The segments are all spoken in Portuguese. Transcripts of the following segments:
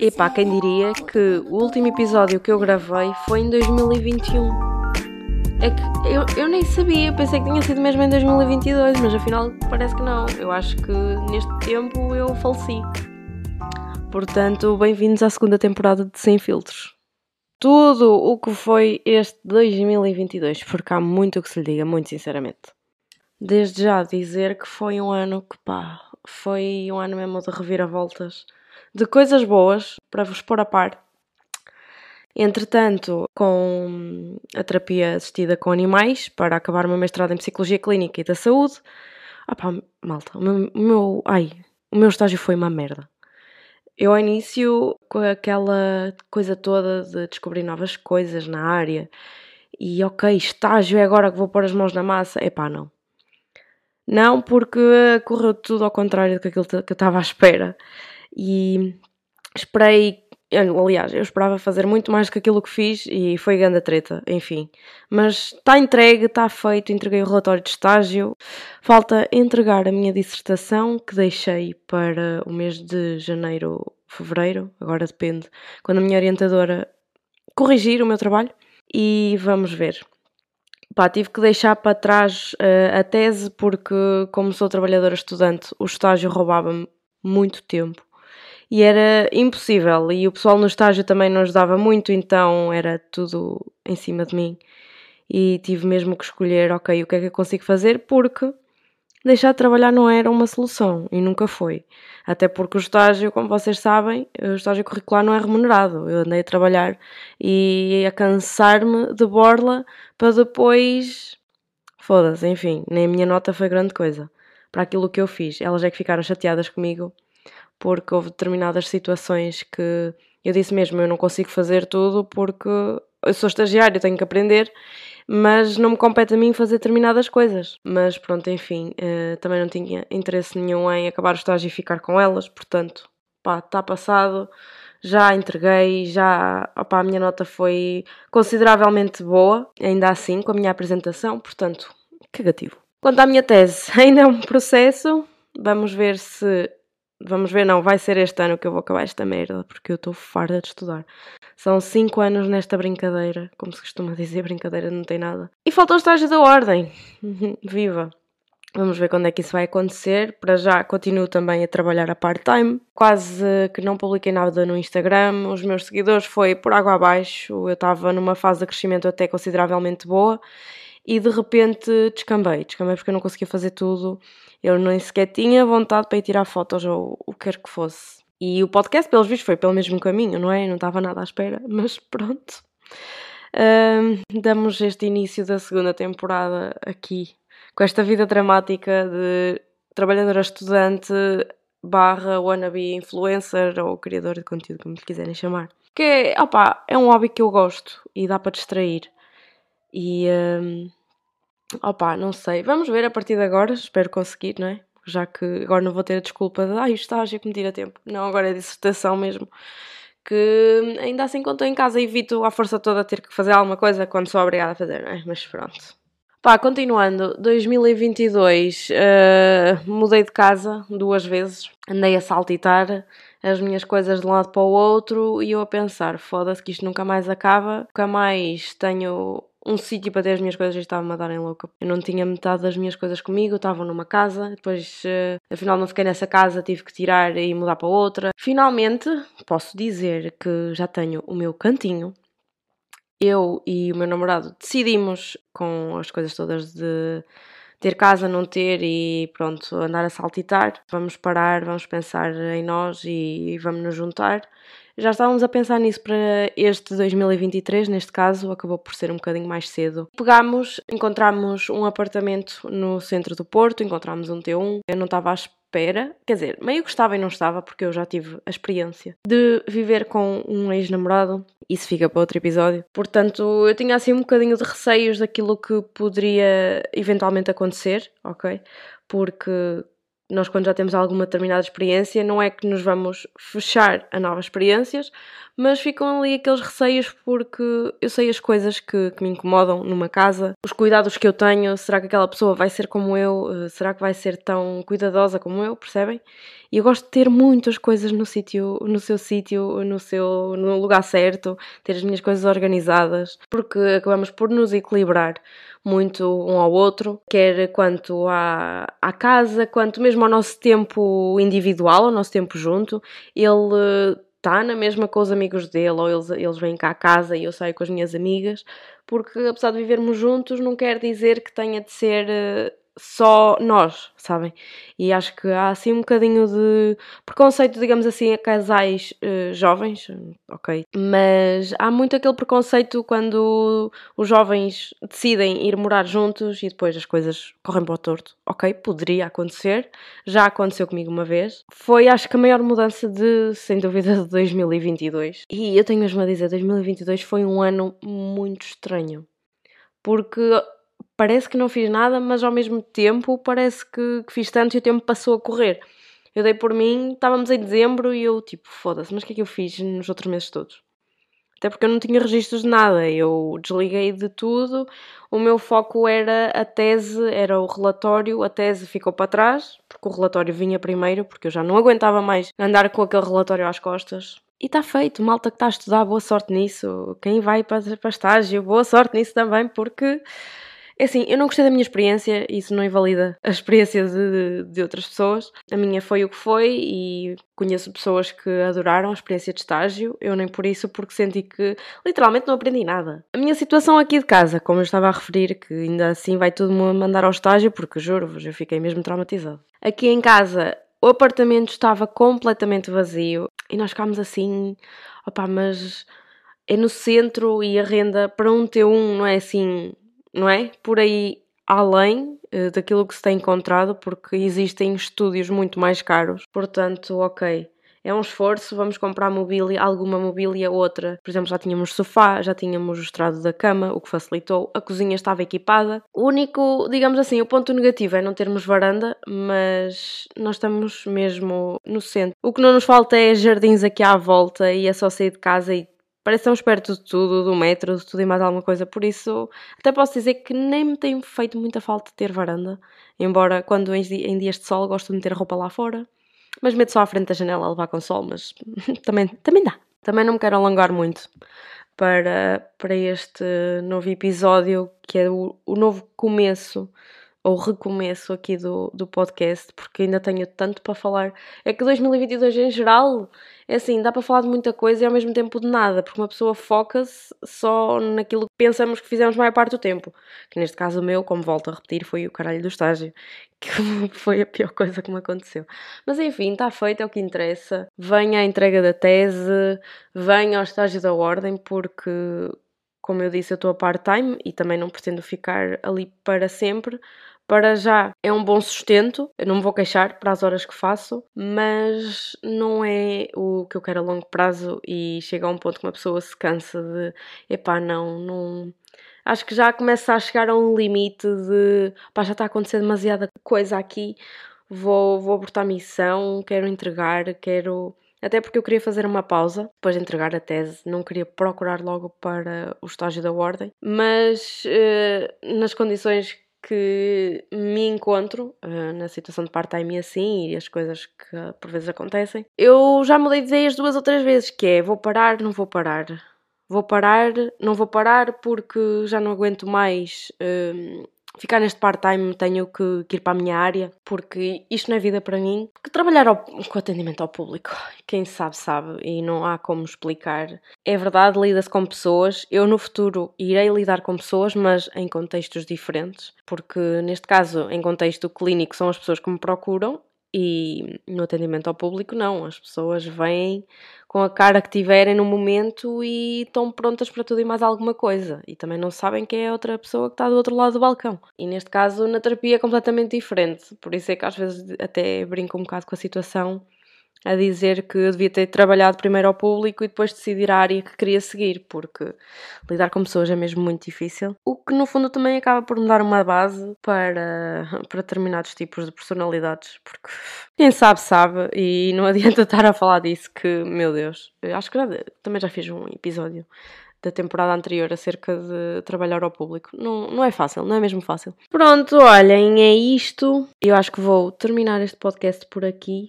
E pá, quem diria que o último episódio que eu gravei foi em 2021. É que eu, eu nem sabia, pensei que tinha sido mesmo em 2022, mas afinal parece que não. Eu acho que neste tempo eu faleci. Portanto, bem-vindos à segunda temporada de Sem Filtros. Tudo o que foi este 2022, porque há muito que se lhe diga, muito sinceramente. Desde já dizer que foi um ano que pá, foi um ano mesmo de reviravoltas de coisas boas para vos pôr a par. Entretanto, com a terapia assistida com animais, para acabar o meu mestrado em Psicologia Clínica e da Saúde, ah pá, malta, o meu, o meu, ai, o meu estágio foi uma merda. Eu ao início, com aquela coisa toda de descobrir novas coisas na área, e ok, estágio é agora que vou pôr as mãos na massa, é pá, não. Não, porque correu tudo ao contrário daquilo que eu estava à espera e esperei. Aliás, eu esperava fazer muito mais do que aquilo que fiz e foi grande treta, enfim. Mas está entregue, está feito, entreguei o relatório de estágio. Falta entregar a minha dissertação que deixei para o mês de janeiro, fevereiro, agora depende, quando a minha orientadora corrigir o meu trabalho e vamos ver. Pá, tive que deixar para trás uh, a tese porque, como sou trabalhadora estudante, o estágio roubava-me muito tempo e era impossível. E o pessoal no estágio também não ajudava muito, então era tudo em cima de mim. E tive mesmo que escolher, ok, o que é que eu consigo fazer, porque deixar de trabalhar não era uma solução e nunca foi. Até porque o estágio, como vocês sabem, o estágio curricular não é remunerado. Eu andei a trabalhar e a cansar-me de borla para depois. Foda-se, enfim, nem a minha nota foi grande coisa para aquilo que eu fiz. Elas é que ficaram chateadas comigo porque houve determinadas situações que eu disse mesmo, eu não consigo fazer tudo porque eu sou estagiário, tenho que aprender, mas não me compete a mim fazer determinadas coisas. Mas pronto, enfim, uh, também não tinha interesse nenhum em acabar o estágio e ficar com elas, portanto, pá, está passado, já entreguei, já, opá, a minha nota foi consideravelmente boa, ainda assim, com a minha apresentação, portanto, cagativo. Quanto à minha tese, ainda é um processo, vamos ver se Vamos ver, não, vai ser este ano que eu vou acabar esta merda, porque eu estou farda de estudar. São 5 anos nesta brincadeira, como se costuma dizer, brincadeira não tem nada. E falta o estágio da ordem. Viva! Vamos ver quando é que isso vai acontecer. Para já continuo também a trabalhar a part-time. Quase que não publiquei nada no Instagram. Os meus seguidores foi por água abaixo. Eu estava numa fase de crescimento até consideravelmente boa e de repente descambei. Descambei porque eu não conseguia fazer tudo eu nem sequer tinha vontade para ir tirar fotos ou o que quer que fosse. E o podcast, pelos vistos, foi pelo mesmo caminho, não é? Não estava nada à espera, mas pronto. Um, damos este início da segunda temporada aqui, com esta vida dramática de trabalhadora estudante barra wannabe influencer ou criador de conteúdo, como lhe quiserem chamar. Que é, opa, é um hobby que eu gosto e dá para distrair. E um, Opa, não sei. Vamos ver a partir de agora. Espero conseguir, não é? Já que agora não vou ter a desculpa de ai, o estágio que me tira tempo. Não, agora é dissertação mesmo. Que ainda assim, quando estou em casa, evito a força toda ter que fazer alguma coisa quando sou obrigada a fazer, não é? Mas pronto. Pá, continuando, 2022 uh, mudei de casa duas vezes, andei a saltitar as minhas coisas de um lado para o outro e eu a pensar, foda-se que isto nunca mais acaba, nunca mais tenho um sítio para ter as minhas coisas e estava-me a darem louca. Eu não tinha metade das minhas coisas comigo, estava numa casa, depois uh, afinal não fiquei nessa casa, tive que tirar e mudar para outra. Finalmente, posso dizer que já tenho o meu cantinho. Eu e o meu namorado decidimos, com as coisas todas de ter casa, não ter e pronto, andar a saltitar. Vamos parar, vamos pensar em nós e vamos nos juntar. Já estávamos a pensar nisso para este 2023, neste caso, acabou por ser um bocadinho mais cedo. Pegámos, encontramos um apartamento no centro do Porto, encontramos um T1. Eu não estava à espera, quer dizer, meio que estava e não estava, porque eu já tive a experiência de viver com um ex-namorado. Isso fica para outro episódio. Portanto, eu tinha assim um bocadinho de receios daquilo que poderia eventualmente acontecer, ok? Porque nós, quando já temos alguma determinada experiência, não é que nos vamos fechar a novas experiências, mas ficam ali aqueles receios porque eu sei as coisas que, que, me incomodam numa casa, os cuidados que eu tenho, será que aquela pessoa vai ser como eu, eh, será que vai ser tão cuidadosa como eu, percebem? E eu gosto de ter muitas coisas no sítio, no seu sítio, no seu no lugar certo, ter as minhas coisas organizadas, porque acabamos por nos equilibrar muito um ao outro, quer quanto à, à casa, quanto mesmo ao nosso tempo individual, ao nosso tempo junto. Ele está na mesma com os amigos dele, ou eles, eles vêm cá à casa e eu saio com as minhas amigas, porque apesar de vivermos juntos, não quer dizer que tenha de ser eh, só nós, sabem? E acho que há assim um bocadinho de preconceito, digamos assim, a casais uh, jovens, ok? Mas há muito aquele preconceito quando os jovens decidem ir morar juntos e depois as coisas correm para o torto, ok? Poderia acontecer, já aconteceu comigo uma vez. Foi, acho que, a maior mudança de, sem dúvida, de 2022. E eu tenho mesmo a dizer, 2022 foi um ano muito estranho. Porque parece que não fiz nada, mas ao mesmo tempo parece que, que fiz tanto e o tempo passou a correr. Eu dei por mim, estávamos em dezembro e eu tipo, foda-se, mas o que é que eu fiz nos outros meses todos? Até porque eu não tinha registros de nada, eu desliguei de tudo, o meu foco era a tese, era o relatório, a tese ficou para trás, porque o relatório vinha primeiro, porque eu já não aguentava mais andar com aquele relatório às costas. E está feito, malta que está a estudar, boa sorte nisso. Quem vai para, para estágio, boa sorte nisso também, porque é assim, eu não gostei da minha experiência, isso não invalida a experiência de, de outras pessoas. A minha foi o que foi e conheço pessoas que adoraram a experiência de estágio. Eu nem por isso, porque senti que literalmente não aprendi nada. A minha situação aqui de casa, como eu estava a referir, que ainda assim vai tudo me mandar ao estágio, porque juro-vos, eu fiquei mesmo traumatizado. Aqui em casa, o apartamento estava completamente vazio e nós ficámos assim, opá, mas é no centro e a renda para um T1 não é assim não é? Por aí além uh, daquilo que se tem encontrado, porque existem estúdios muito mais caros. Portanto, ok. É um esforço, vamos comprar mobília, alguma mobília, outra. Por exemplo, já tínhamos sofá, já tínhamos o estrado da cama, o que facilitou. A cozinha estava equipada. O único, digamos assim, o ponto negativo é não termos varanda, mas nós estamos mesmo no centro. O que não nos falta é jardins aqui à volta e é só sair de casa e parece que estamos perto de tudo, do metro, de tudo e mais alguma coisa, por isso até posso dizer que nem me tem feito muita falta ter varanda, embora quando em dias de sol gosto de meter roupa lá fora, mas meto só à frente da janela a levar com sol, mas também, também dá. Também não me quero alongar muito para, para este novo episódio, que é o, o novo começo ou recomeço aqui do, do podcast, porque ainda tenho tanto para falar. É que 2022 em geral, é assim, dá para falar de muita coisa e ao mesmo tempo de nada, porque uma pessoa foca-se só naquilo que pensamos que fizemos a maior parte do tempo. Que neste caso o meu, como volto a repetir, foi o caralho do estágio, que foi a pior coisa que me aconteceu. Mas enfim, está feito, é o que interessa. Venha a entrega da tese, venha ao estágio da ordem, porque como eu disse, eu estou a part-time e também não pretendo ficar ali para sempre para já é um bom sustento, eu não me vou queixar para as horas que faço, mas não é o que eu quero a longo prazo e chega a um ponto que uma pessoa se cansa de epá, não, não. Acho que já começa a chegar a um limite de pá, já está a acontecer demasiada coisa aqui, vou, vou abortar missão, quero entregar, quero. Até porque eu queria fazer uma pausa depois de entregar a tese, não queria procurar logo para o estágio da ordem, mas uh, nas condições que me encontro uh, na situação de part-time assim, e as coisas que uh, por vezes acontecem, eu já mudei de ideias duas ou três vezes, que é vou parar, não vou parar. Vou parar, não vou parar porque já não aguento mais uh, ficar neste part-time tenho que, que, ir para a minha área, porque isto não é vida para mim. Porque trabalhar ao, com atendimento ao público, quem sabe, sabe, e não há como explicar. É verdade, lida-se com pessoas. Eu no futuro irei lidar com pessoas, mas em contextos diferentes, porque neste caso, em contexto clínico, são as pessoas que me procuram e no atendimento ao público, não. As pessoas vêm com a cara que tiverem no momento e estão prontas para tudo e mais alguma coisa. E também não sabem quem é a outra pessoa que está do outro lado do balcão. E neste caso, na terapia é completamente diferente. Por isso é que às vezes até brinco um bocado com a situação a dizer que eu devia ter trabalhado primeiro ao público e depois decidir a área que queria seguir, porque lidar com pessoas é mesmo muito difícil. O que no fundo também acaba por me dar uma base para, para determinados tipos de personalidades, porque quem sabe, sabe, e não adianta estar a falar disso, que, meu Deus, acho que já, também já fiz um episódio da temporada anterior acerca de trabalhar ao público. Não, não é fácil, não é mesmo fácil. Pronto, olhem, é isto. Eu acho que vou terminar este podcast por aqui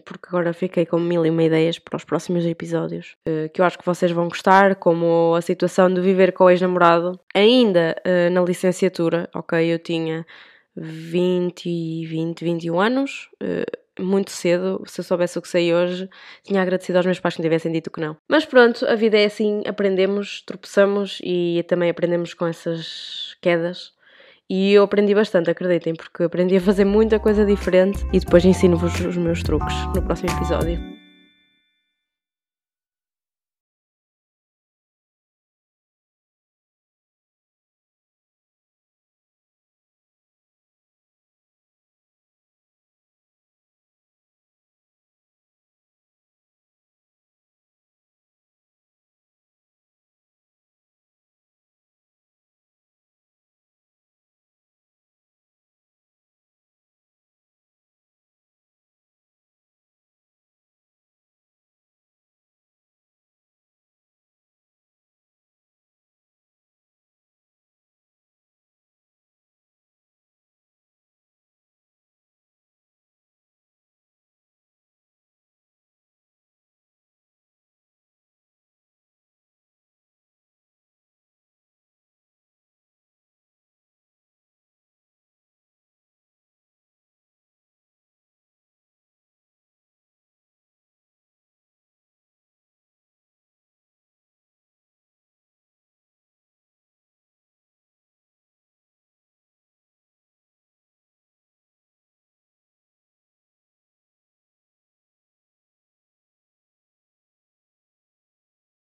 porque agora fiquei com mil e uma ideias para os próximos episódios, uh, que eu acho que vocês vão gostar, como a situação de viver com o ex-namorado, ainda uh, na licenciatura, ok, eu tinha 20, 20, 21 anos, uh, muito cedo, se eu soubesse o que sei hoje, tinha agradecido aos meus pais que me tivessem dito que não. Mas pronto, a vida é assim, aprendemos, tropeçamos e também aprendemos com essas quedas. E eu aprendi bastante, acreditem, porque aprendi a fazer muita coisa diferente e depois ensino-vos os meus truques no próximo episódio.